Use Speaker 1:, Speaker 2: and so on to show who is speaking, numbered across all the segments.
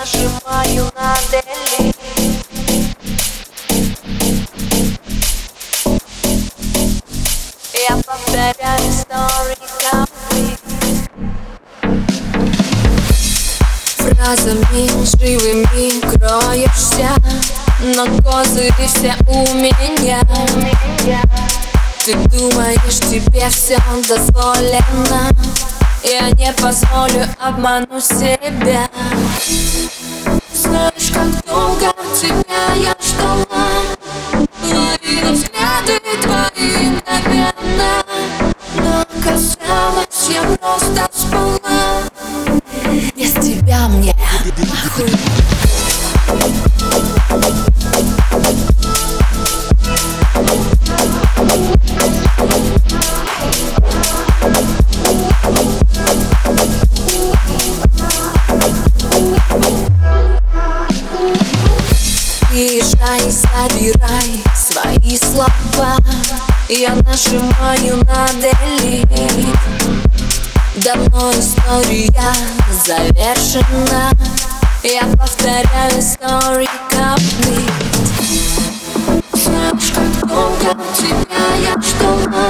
Speaker 1: нажимаю на делить Я повторяю story
Speaker 2: Фразами живыми кроешься Но козыри все у меня. Ты думаешь, тебе все дозволено. Я не позволю обмануть себя я просто спала. Без тебя мне нахуй. Езжай, забирай свои слова. Я нажимаю на делить Давно история завершена. Я повторяю историю complete Знаешь, долго тебя я ждала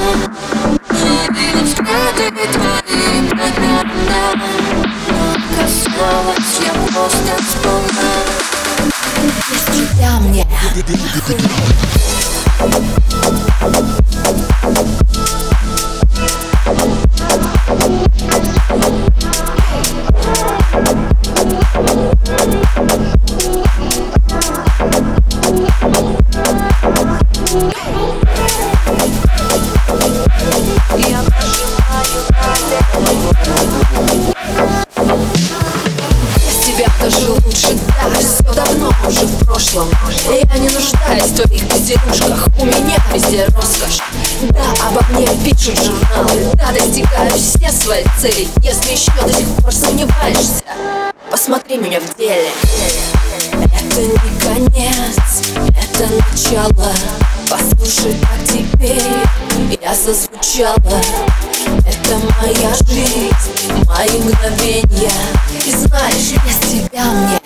Speaker 2: Ловила взгляды твои мгновенно Но казалось, я просто спала без тебя мне Без тебя даже лучше, все давно уже в прошлом. Я не нуждаюсь в твоих безделушках, у меня везде роскошь. Да, обо мне пишут журналы, да, достигаю все свои цели Если еще до сих пор сомневаешься, посмотри меня в деле. Это не конец, это начало. Послушай, как теперь я зазвучала Это моя жизнь, мои мгновения. И знаешь, без тебя мне